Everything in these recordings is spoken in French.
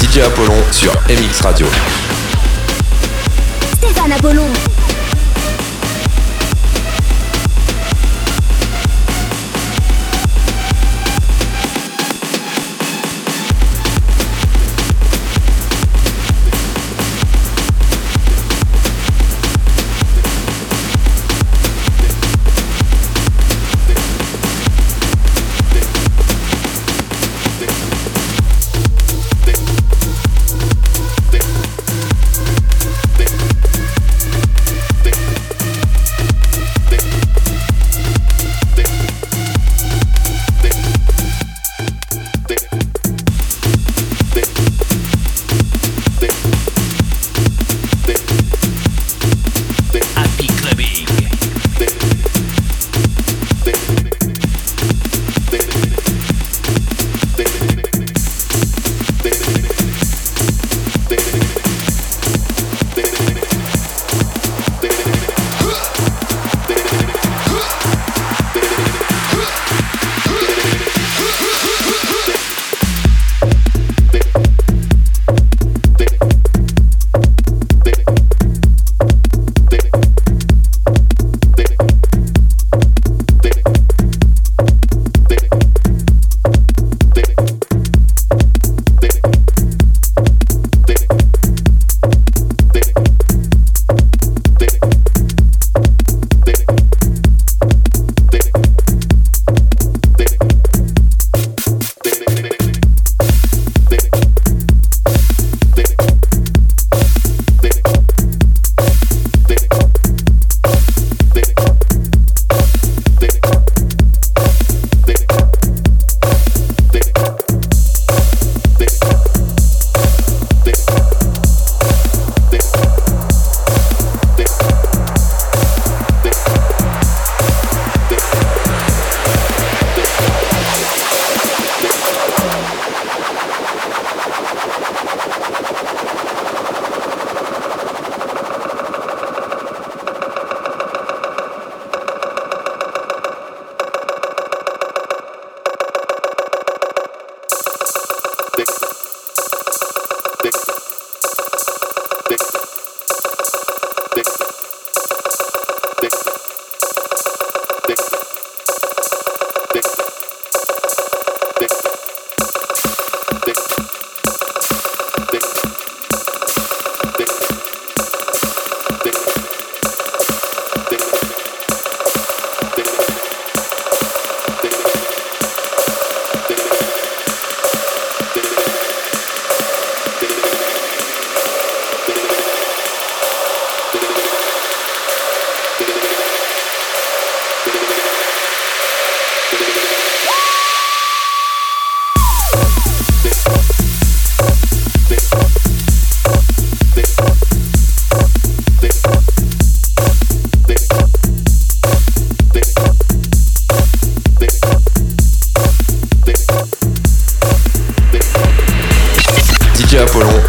DJ Apollon sur MX Radio. Stéphane Apollon.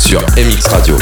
Sur MX Radio.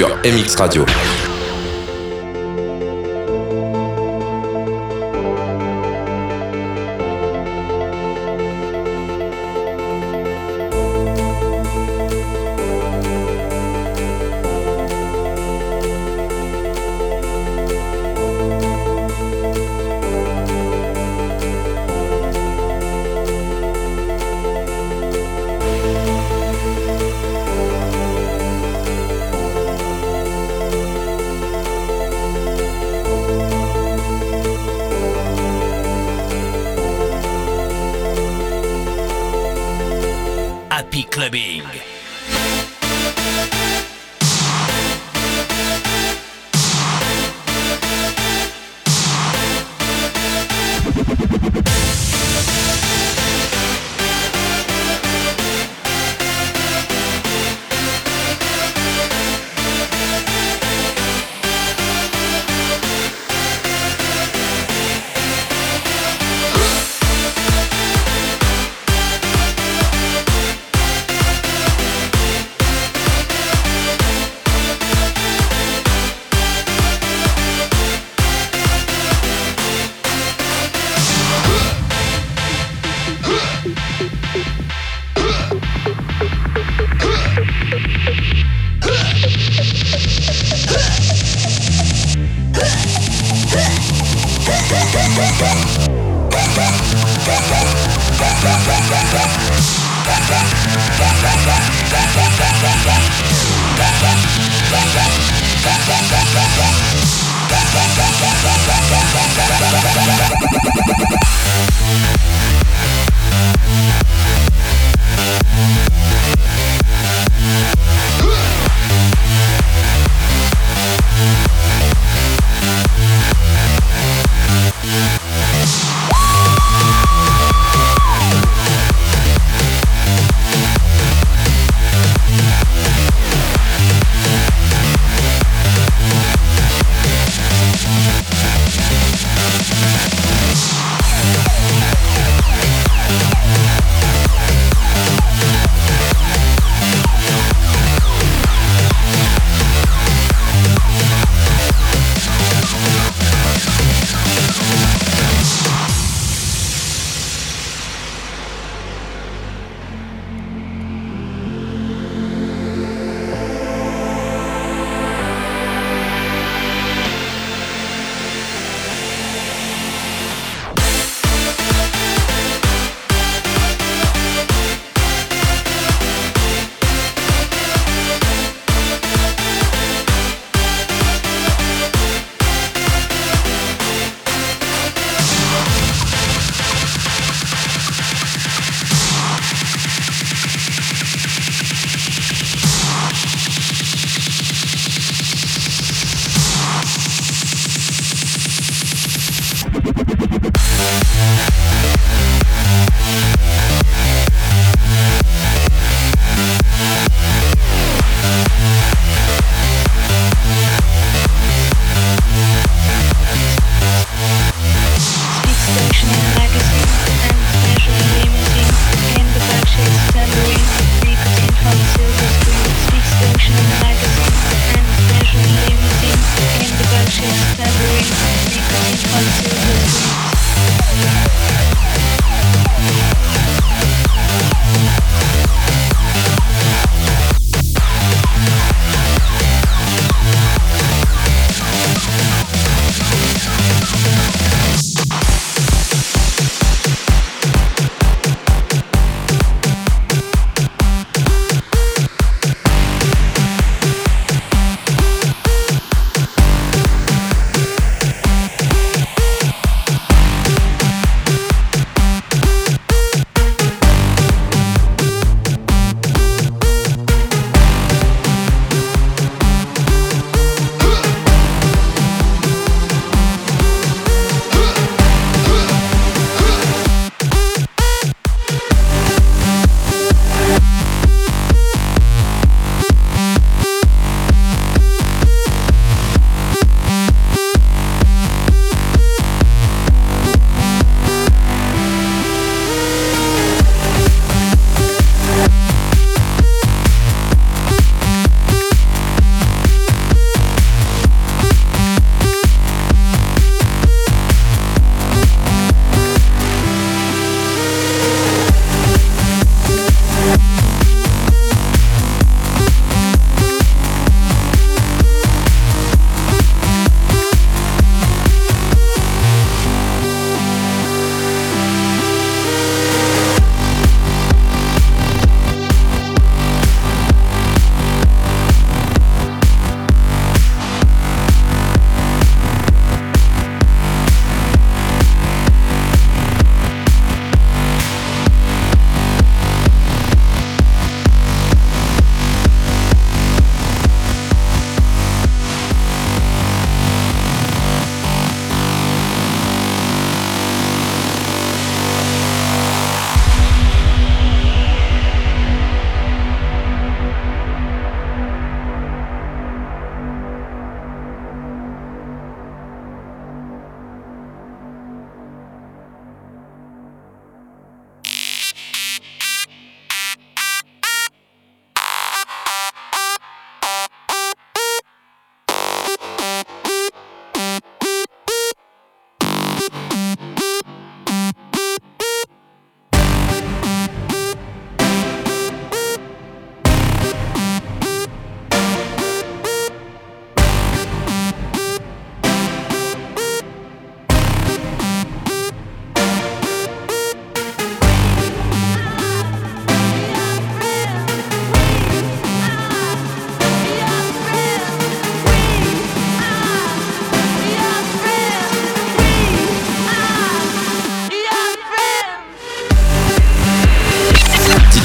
Sur MX Radio.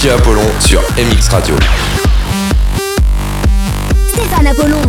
Apollon sur MX Radio. Stéphane Apollon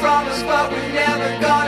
from but we never got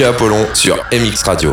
Apollon sur MX Radio.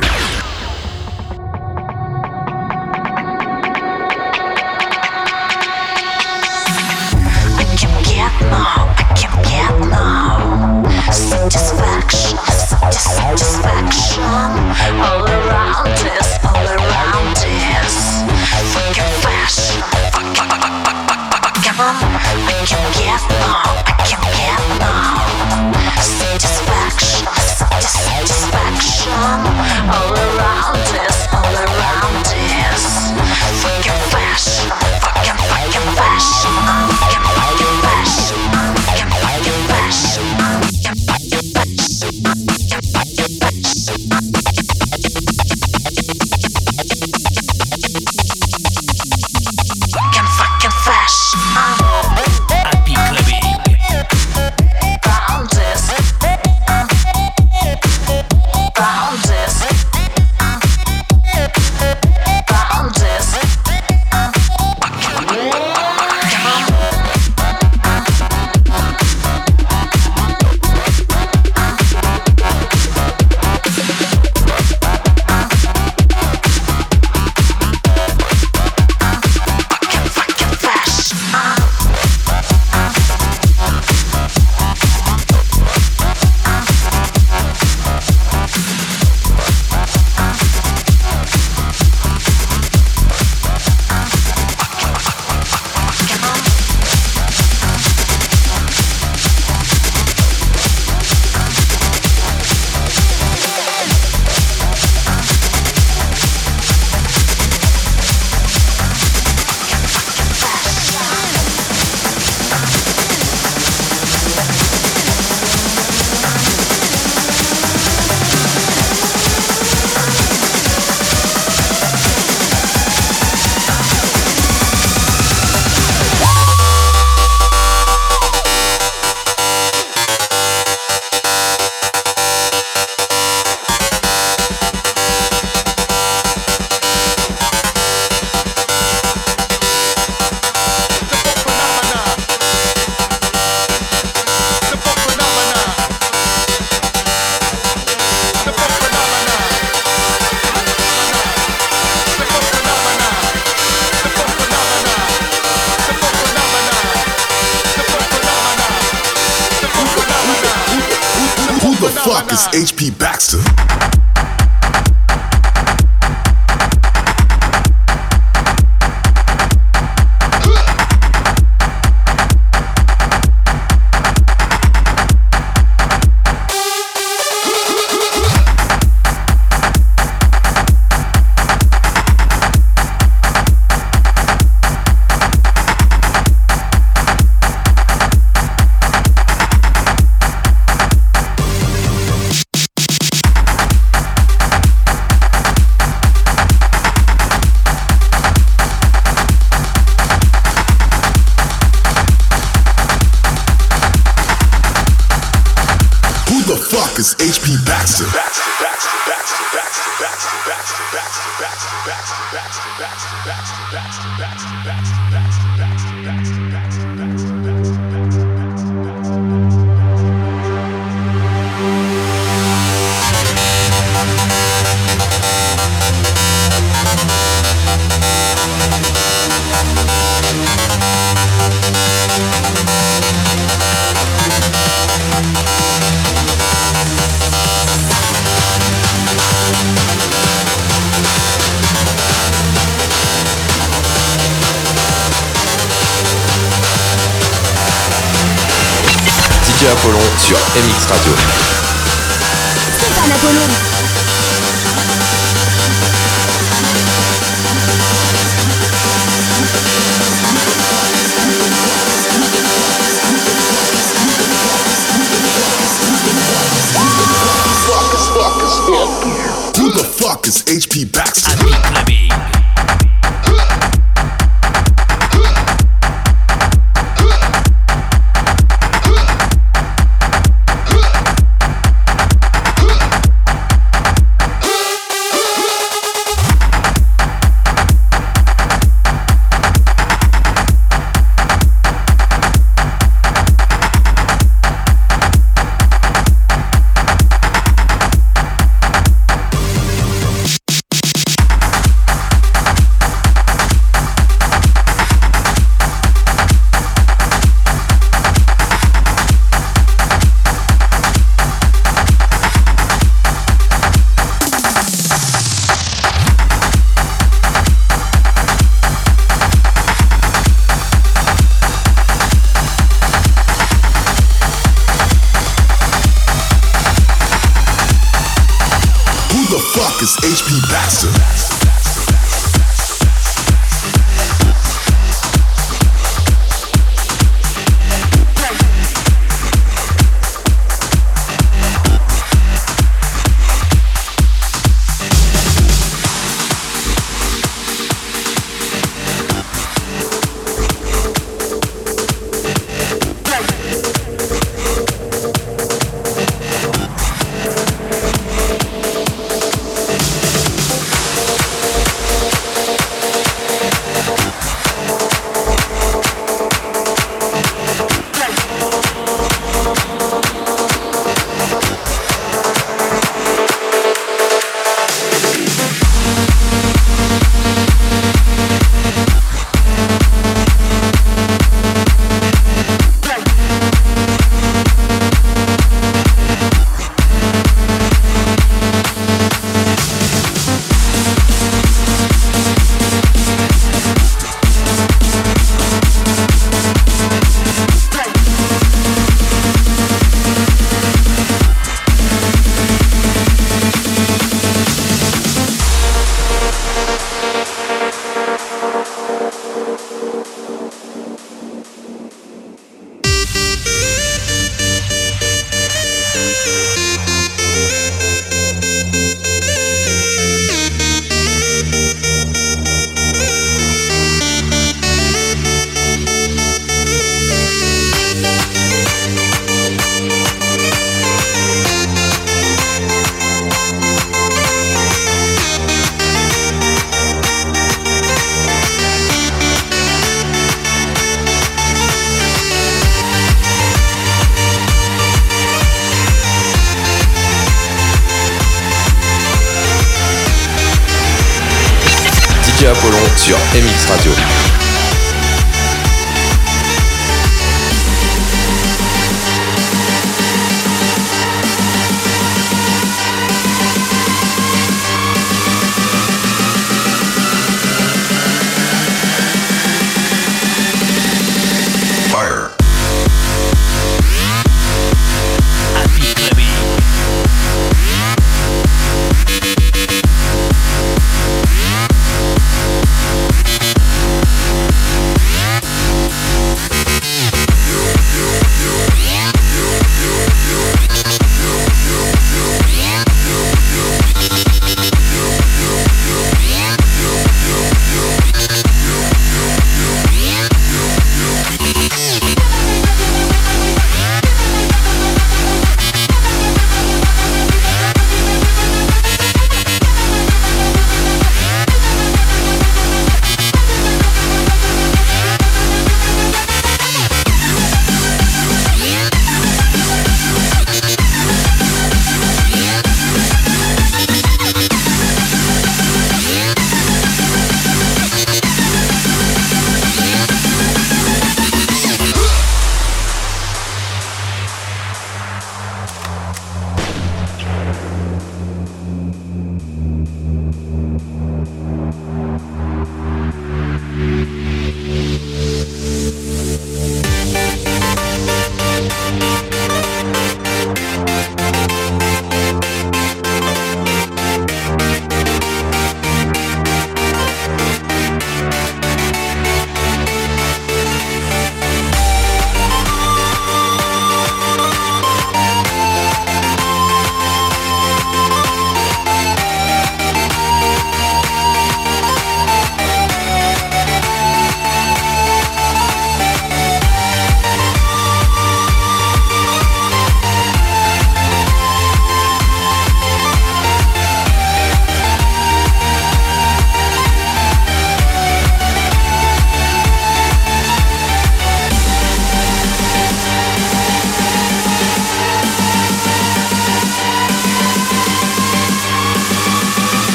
HP Baxter. It's HP Baxter.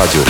MX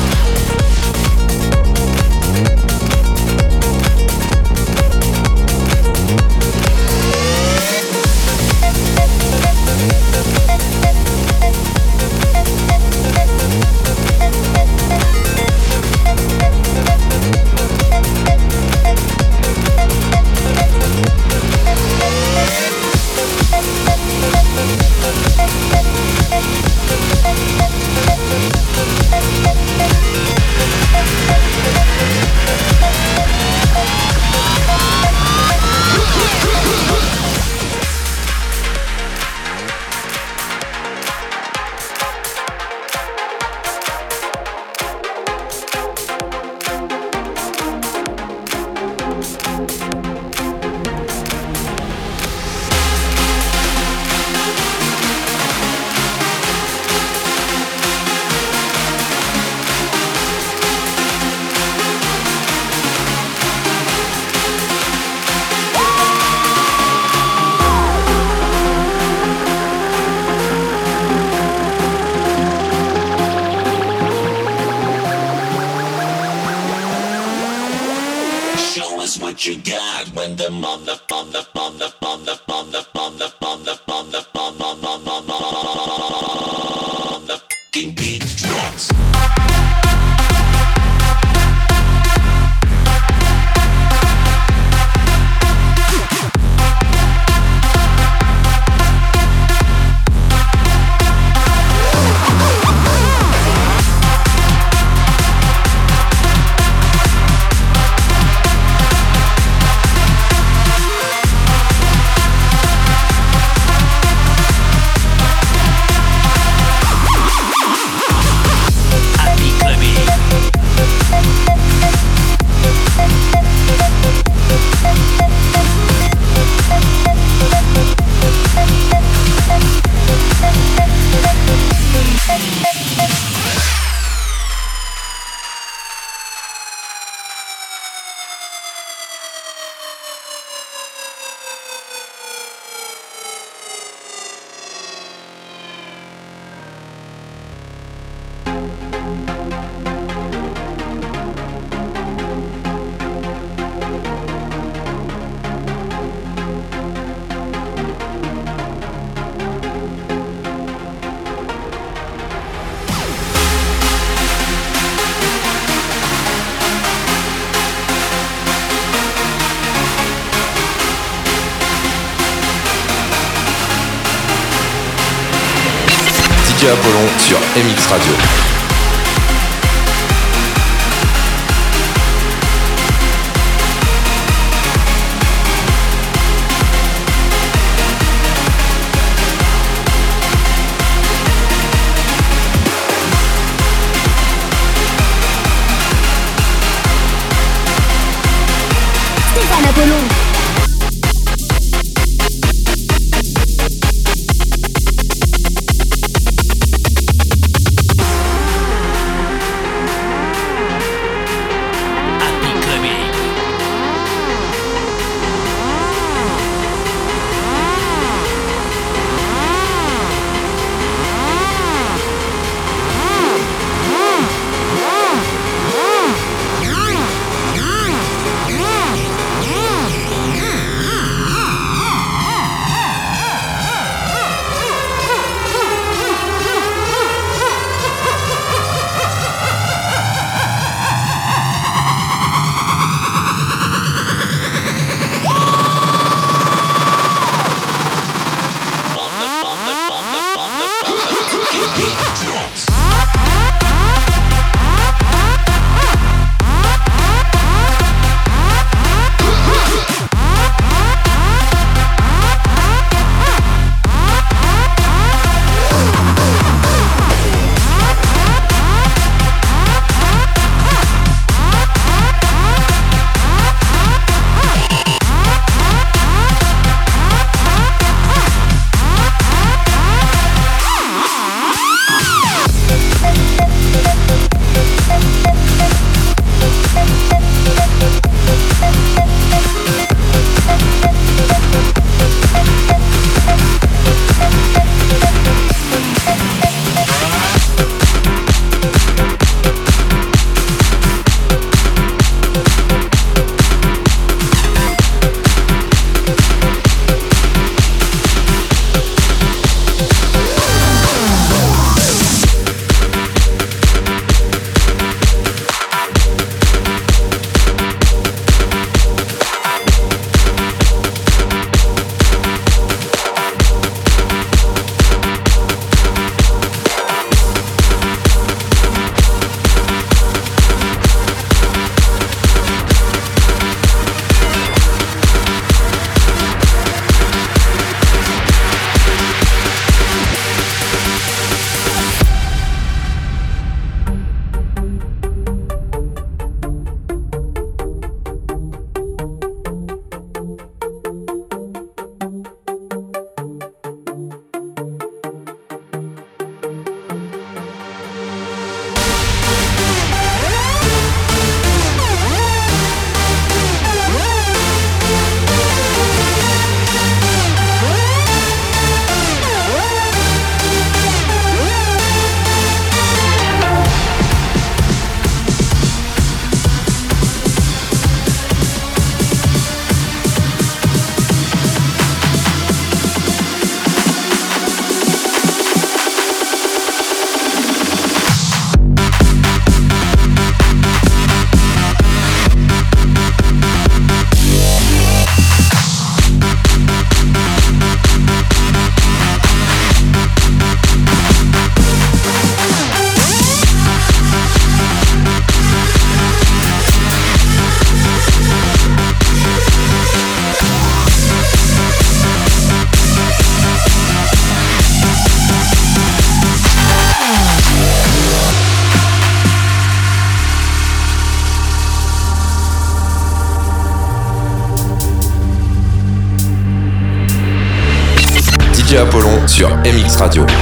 MX Radio.